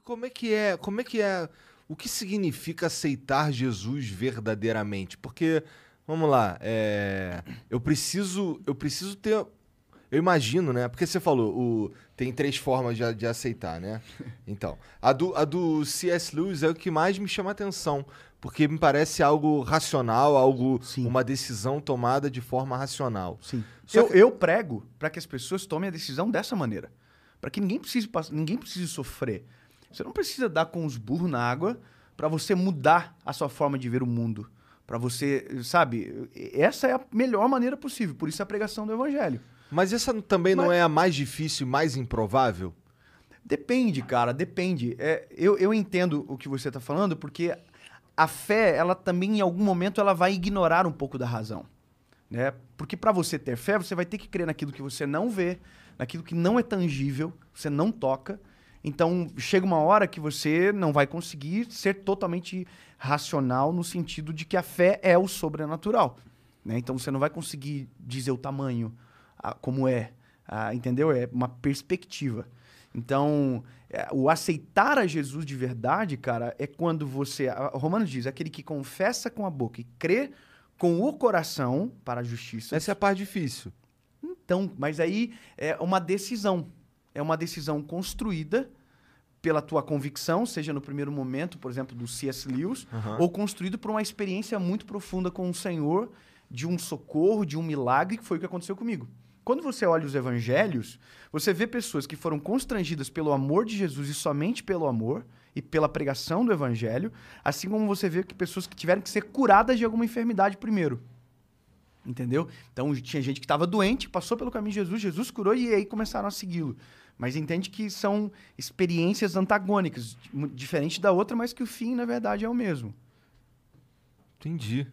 E como é que é, como é que é, o que significa aceitar Jesus verdadeiramente? Porque, vamos lá, é, eu preciso, eu preciso ter, eu imagino, né? Porque você falou, o, tem três formas de, de aceitar, né? Então, a do, a do C.S. Lewis é o que mais me chama atenção, porque me parece algo racional, algo, Sim. uma decisão tomada de forma racional. Sim. Só Eu, que- eu prego para que as pessoas tomem a decisão dessa maneira. Para que ninguém precise, ninguém precise sofrer. Você não precisa dar com os burros na água para você mudar a sua forma de ver o mundo. Para você, sabe? Essa é a melhor maneira possível. Por isso a pregação do evangelho. Mas essa também não Mas- é a mais difícil e mais improvável? Depende, cara, depende. É, eu, eu entendo o que você está falando, porque a fé, ela também, em algum momento, ela vai ignorar um pouco da razão. Né? Porque para você ter fé, você vai ter que crer naquilo que você não vê, naquilo que não é tangível, você não toca. Então, chega uma hora que você não vai conseguir ser totalmente racional no sentido de que a fé é o sobrenatural. Né? Então, você não vai conseguir dizer o tamanho, como é, entendeu? É uma perspectiva. Então, é, o aceitar a Jesus de verdade, cara, é quando você. a- Romanos diz: aquele que confessa com a boca e crê com o coração para a justiça. Essa é a parte difícil. Então, mas aí é uma decisão. É uma decisão construída pela tua convicção, seja no primeiro momento, por exemplo, do C.S. Lewis, Aham. ou construído por uma experiência muito profunda com o Senhor, de um socorro, de um milagre, que foi o que aconteceu comigo. Quando você olha os evangelhos, você vê pessoas que foram constrangidas pelo amor de Jesus e somente pelo amor e pela pregação do evangelho, assim como você vê que pessoas que tiveram que ser curadas de alguma enfermidade primeiro. Entendeu? Então tinha gente que estava doente, passou pelo caminho de Jesus, Jesus curou e aí começaram a segui-lo. Mas entende que são experiências antagônicas, diferente da outra, mas que o fim, na verdade, é o mesmo. Entendi.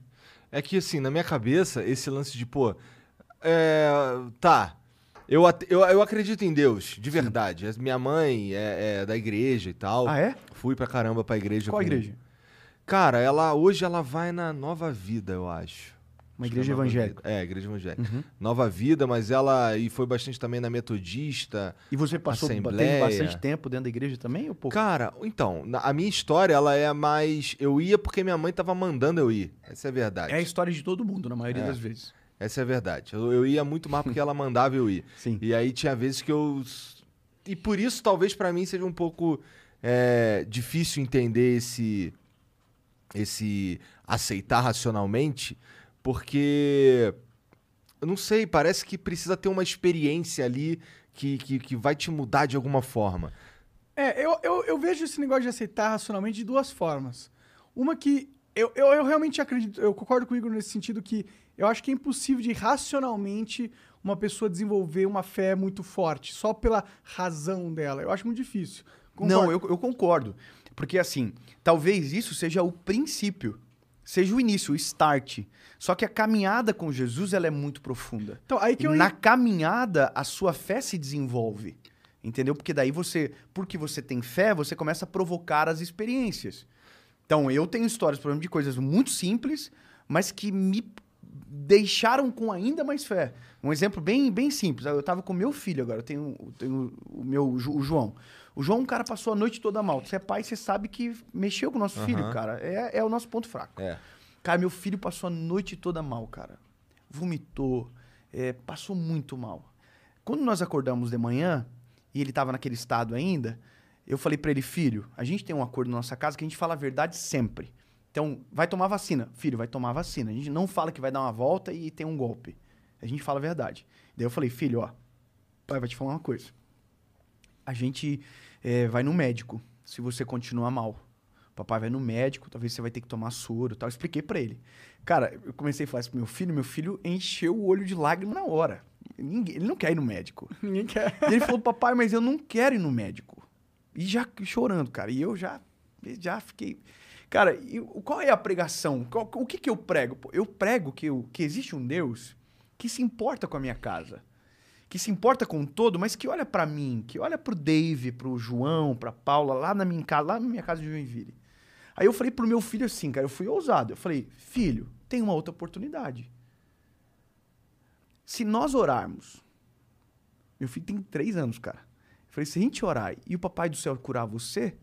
É que, assim, na minha cabeça, esse lance de, pô, é, tá, eu, eu, eu acredito em Deus, de verdade. A Minha mãe é, é da igreja e tal. Ah, é? Fui pra caramba pra igreja. Qual com- igreja? Cara, ela hoje ela vai na Nova Vida, eu acho. Uma igreja é Nova evangélica. É, igreja evangélica. Uhum. Nova Vida, mas ela. E foi bastante também na Metodista. E você passou Assembleia. bastante tempo dentro da igreja também ou pouco? Cara, então, a minha história, ela é mais. Eu ia porque minha mãe tava mandando eu ir. Essa é a verdade. É a história de todo mundo, na maioria É. das vezes. Essa é a verdade. Eu, eu ia muito mais porque ela mandava eu ir. Sim. E aí tinha vezes que eu. E por isso, talvez pra mim seja um pouco é, difícil entender esse. Esse aceitar racionalmente, porque. Eu não sei, parece que precisa ter uma experiência ali que, que, que vai te mudar de alguma forma. É, eu, eu, eu vejo esse negócio de aceitar racionalmente de duas formas. Uma que eu, eu, eu realmente acredito, eu concordo comigo nesse sentido que eu acho que é impossível de racionalmente uma pessoa desenvolver uma fé muito forte, só pela razão dela. Eu acho muito difícil. Não, Concordo. eu, eu concordo. Porque, assim, talvez isso seja o princípio, seja o início, o start. Só que a caminhada com Jesus, ela é muito profunda. Então, aí que eu na caminhada, a sua fé se desenvolve. Entendeu? Porque daí você, porque você tem fé, você começa a provocar as experiências. Então, eu tenho histórias, por exemplo, de coisas muito simples, mas que me deixaram com ainda mais fé. Um exemplo bem, bem simples. Eu tava com meu filho agora, eu tenho, eu tenho o meu o João. O João, um cara passou a noite toda mal. Você é pai, você sabe que mexeu com o nosso filho, Aham. cara. É, é o nosso ponto fraco. É. Cara, meu filho passou a noite toda mal, cara. Vomitou, é, passou muito mal. Quando nós acordamos de manhã, e ele tava naquele estado ainda, eu falei pra ele, filho, a gente tem um acordo na nossa casa que a gente fala a verdade sempre. Então, vai tomar vacina. Filho, vai tomar vacina. A gente não fala que vai dar uma volta e tem um golpe. A gente fala a verdade. Daí eu falei, filho, ó, pai vai te falar uma coisa. A gente é, vai no médico se você continuar mal. Papai vai no médico, talvez você vai ter que tomar soro e tal. Eu expliquei pra ele. Cara, eu comecei a falar isso pro meu filho, meu filho encheu o olho de lágrima na hora. Ninguém- ele não quer ir no médico. Ninguém quer. E ele falou, papai, mas eu não quero ir no médico. E já chorando, cara. E eu já, já fiquei. Cara, e qual é a pregação? Qual- o que, que eu prego? Eu prego que, eu- que existe um Deus que se importa com a minha casa. Que se importa com o todo, mas que olha pra mim, que olha pro Dave, pro João, pra Paula, lá na minha casa, lá na minha casa de Joinville. Aí eu falei pro meu filho assim, cara, eu fui ousado. Eu falei, filho, tem uma outra oportunidade. Se nós orarmos, meu filho tem três anos, cara. Eu falei, se a gente orar e o papai do céu curar você,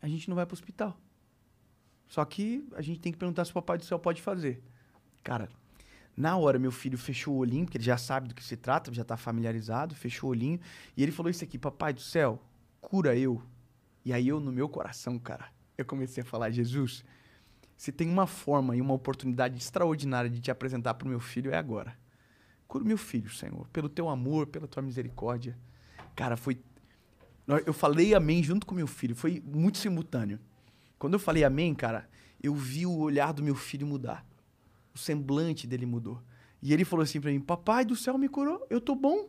a gente não vai pro hospital. Só que a gente tem que perguntar se o papai do céu pode fazer. Cara, na hora meu filho fechou o olhinho, porque ele já sabe do que se trata, já tá familiarizado, fechou o olhinho, e ele falou isso aqui, papai do céu, cura eu. E aí eu, no meu coração, cara, eu comecei a falar, Jesus, se tem uma forma e uma oportunidade extraordinária de te apresentar pro meu filho, é agora. Cura o meu filho, Senhor, pelo teu amor, pela tua misericórdia. Cara, foi. Eu falei amém junto com meu filho, foi muito simultâneo. Quando eu falei amém, cara, eu vi o olhar do meu filho mudar. O semblante dele mudou. E ele falou assim pra mim: Papai do céu me curou, eu tô bom.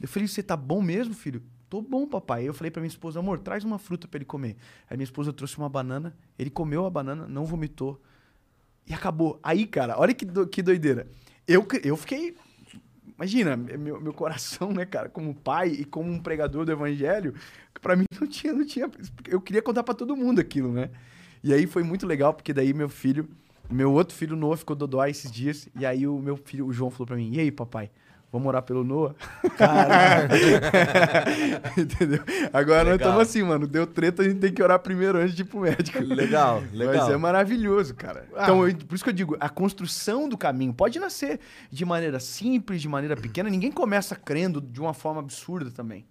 Eu falei: Você tá bom mesmo, filho? Tô bom, papai. Eu falei pra minha esposa: Amor, traz uma fruta pra ele comer. Aí minha esposa trouxe uma banana, ele comeu a banana, não vomitou. E acabou. Aí, cara, olha que, do, que doideira. Eu, eu fiquei Imagina, meu, meu coração, né, cara, como pai e como um pregador do evangelho, para mim não tinha, não tinha. Eu queria contar para todo mundo aquilo, né? E aí foi muito legal, porque daí meu filho, meu outro filho Noah ficou dodói esses dias, e aí o meu filho, o João, falou para mim: E aí, papai? Vamos orar pelo Noah? Caralho. Entendeu? Agora legal. nós estamos assim, mano. Deu treta, a gente tem que orar primeiro antes de ir pro médico. Legal, legal. Mas é maravilhoso, cara. Ah. Então, eu, por isso que eu digo, a construção do caminho pode nascer de maneira simples, de maneira pequena. Ninguém começa crendo de uma forma absurda também.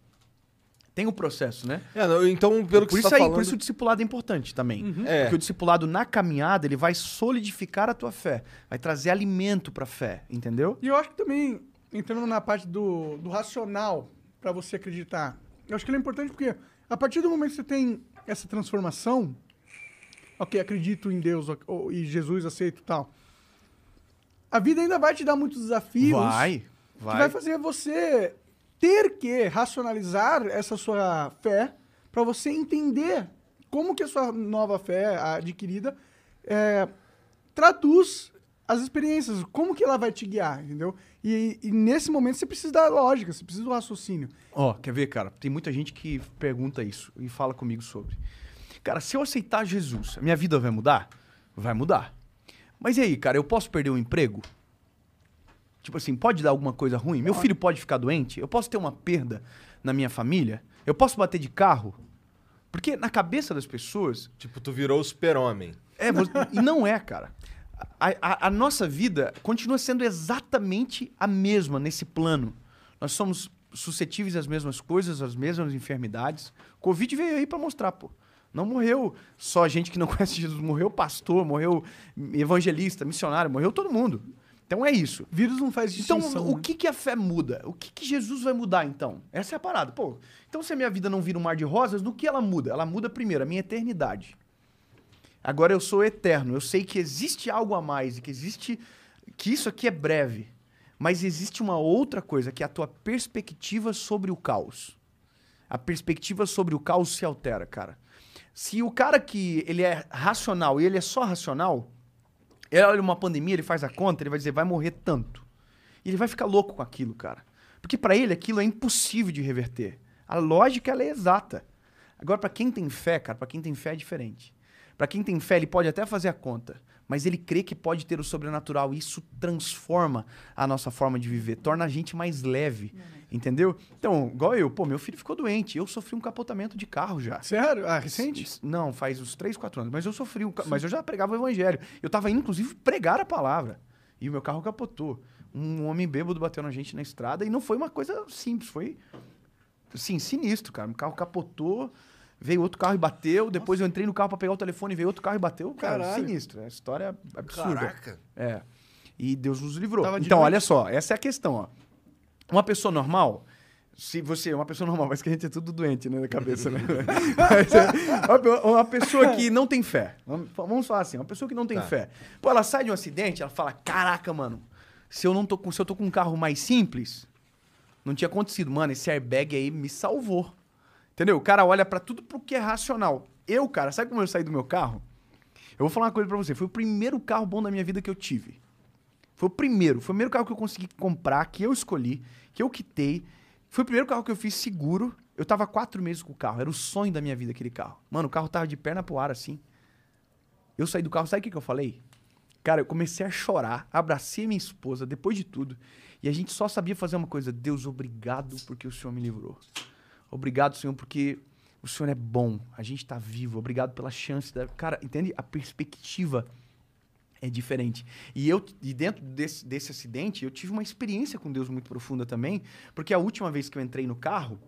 Tem o um processo, né? É, então, pelo que por você isso tá aí, falando... Por isso o discipulado é importante também. Uhum. É. Porque o discipulado na caminhada, ele vai solidificar a tua fé. Vai trazer alimento pra fé, entendeu? E eu acho que também entrando na parte do, do racional para você acreditar. Eu acho que ele é importante porque a partir do momento que você tem essa transformação, ok, acredito em Deus ou, e Jesus aceito tal, a vida ainda vai te dar muitos desafios. Vai, vai. Que vai fazer você ter que racionalizar essa sua fé para você entender como que a sua nova fé adquirida é, traduz as experiências, como que ela vai te guiar, entendeu? E, e, nesse momento você precisa da lógica, você precisa do raciocínio. Ó, oh, quer ver, cara? Tem muita gente que pergunta isso e fala comigo sobre. Cara, se eu aceitar Jesus, a minha vida vai mudar? Vai mudar. Mas e aí, cara, eu posso perder o emprego? Tipo assim, pode dar alguma coisa ruim? Meu filho pode ficar doente? Eu posso ter uma perda na minha família? Eu posso bater de carro? Porque na cabeça das pessoas. Tipo, tu virou o super-homem. É, e não é, cara a, a, a, nossa vida continua sendo exatamente a mesma nesse plano. Nós somos suscetíveis às mesmas coisas, às mesmas enfermidades. Covid veio aí para mostrar, pô. Não morreu só gente que não conhece Jesus, morreu pastor, morreu evangelista, missionário, morreu todo mundo. Então é isso. Vírus não faz então, distinção. Então, o que, que a fé muda? O que, que Jesus vai mudar, então? Essa é a parada. Pô, então se a minha vida não vira um mar de rosas, no que ela muda? Ela muda primeiro a minha eternidade. Agora eu sou eterno. Eu sei que existe algo a mais e que existe. que isso aqui é breve. Mas existe uma outra coisa, que é a tua perspectiva sobre o caos. A perspectiva sobre o caos se altera, cara. Se o cara que ele é racional e ele é só racional, ele olha uma pandemia, ele faz a conta, ele vai dizer, vai morrer tanto. E ele vai ficar louco com aquilo, cara. Porque para ele aquilo é impossível de reverter. A lógica ela é exata. Agora, para quem tem fé, cara, para quem tem fé é diferente. Para quem tem fé, ele pode até fazer a conta, mas ele crê que pode ter o sobrenatural. E isso transforma a nossa forma de viver, torna a gente mais leve. Entendeu? Então, igual eu, pô, meu filho ficou doente. Eu sofri um capotamento de carro já. Sério? Ah, recente? Não, faz uns 3, 4 anos. Mas eu sofri, um, mas eu já pregava o evangelho. Eu tava indo, inclusive, pregar a palavra. E o meu carro capotou. Um homem bêbado bateu na gente na estrada e não foi uma coisa simples, foi, sim, sinistro, cara. O carro capotou veio outro carro e bateu. Depois eu entrei no carro para pegar o telefone, veio outro carro e bateu. Cara, Caralho. sinistro. É história absurda. Caraca. É. E Deus nos livrou. Então, olha só, essa é a questão, ó. Uma pessoa normal, se você é uma pessoa normal, mas que a gente é tudo doente, né, na cabeça, né? é, uma pessoa que não tem fé. Vamos falar assim, uma pessoa que não tem tá. fé. Pô, ela sai de um acidente, ela fala: "Caraca, mano, se eu não tô com, se eu tô com um carro mais simples, não tinha acontecido, mano, esse airbag aí me salvou. Entendeu? O cara olha para tudo pro que é racional. Eu, cara, sabe como eu saí do meu carro? Eu vou falar uma coisa pra você. Foi o primeiro carro bom da minha vida que eu tive. Foi o primeiro. Foi o primeiro carro que eu consegui comprar, que eu escolhi, que eu quitei. Foi o primeiro carro que eu fiz seguro. Eu tava quatro meses com o carro. Era o sonho da minha vida aquele carro. Mano, o carro tava de perna pro ar assim. Eu saí do carro, sabe o que eu falei? Cara, eu comecei a chorar, abracei minha esposa depois de tudo. E a gente só sabia fazer uma coisa: Deus, obrigado porque o Senhor me livrou. Obrigado, Senhor, porque O Senhor é bom, a gente tá vivo, obrigado pela chance. Da... Cara, entende? A perspectiva é diferente. E eu, e dentro desse, desse acidente, eu tive uma experiência com Deus muito profunda também, porque a última vez que eu entrei no carro,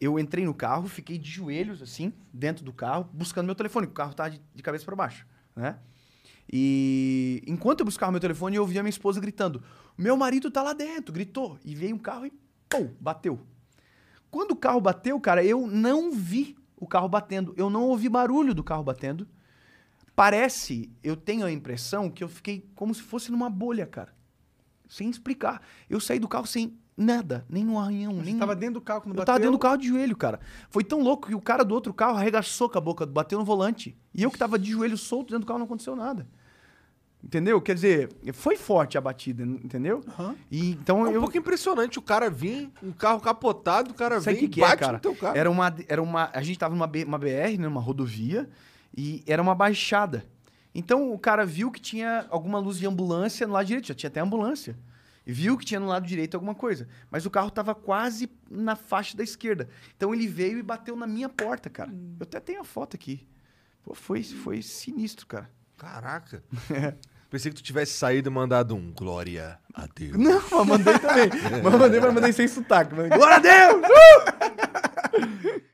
eu entrei no carro, fiquei de joelhos, assim, dentro do carro, buscando meu telefone, o carro tava de, de cabeça para baixo, né? E enquanto eu buscava meu telefone, eu ouvia minha esposa gritando: Meu marido tá lá dentro, gritou. E veio um carro e, pum, bateu. Quando o carro bateu, cara, eu não vi o carro batendo. Eu não ouvi barulho do carro batendo. Parece, eu tenho a impressão que eu fiquei como se fosse numa bolha, cara. Sem explicar. Eu saí do carro sem nada, nem um arranhão, Você nem tava dentro do carro quando eu bateu? tava dentro do carro de joelho, cara. Foi tão louco que o cara do outro carro arregaçou com a boca, bateu no volante. E eu que tava de joelho solto dentro do carro não aconteceu nada. Entendeu? Quer dizer, foi forte a batida, entendeu? Aham. E então É um eu pouco impressionante o cara vir, um carro capotado, o cara Sabe vem que, que é, bate cara? no teu carro. Era uma, era uma. A gente tava numa B- uma BR, né, uma rodovia, e era uma baixada. Então o cara viu que tinha alguma luz de ambulância no lado direito, já tinha até ambulância. E viu que tinha no lado direito alguma coisa. Mas o carro tava quase na faixa da esquerda. Então ele veio e bateu na minha porta, cara. Eu até tenho a foto aqui. Pô, foi, foi sinistro, cara. Caraca. Pensei que tu tivesse saído e mandado um glória a Deus. Não, mas mandei também. mas mandei, mas mandei sem sotaque. Mandei, Glória a Deus! Uh!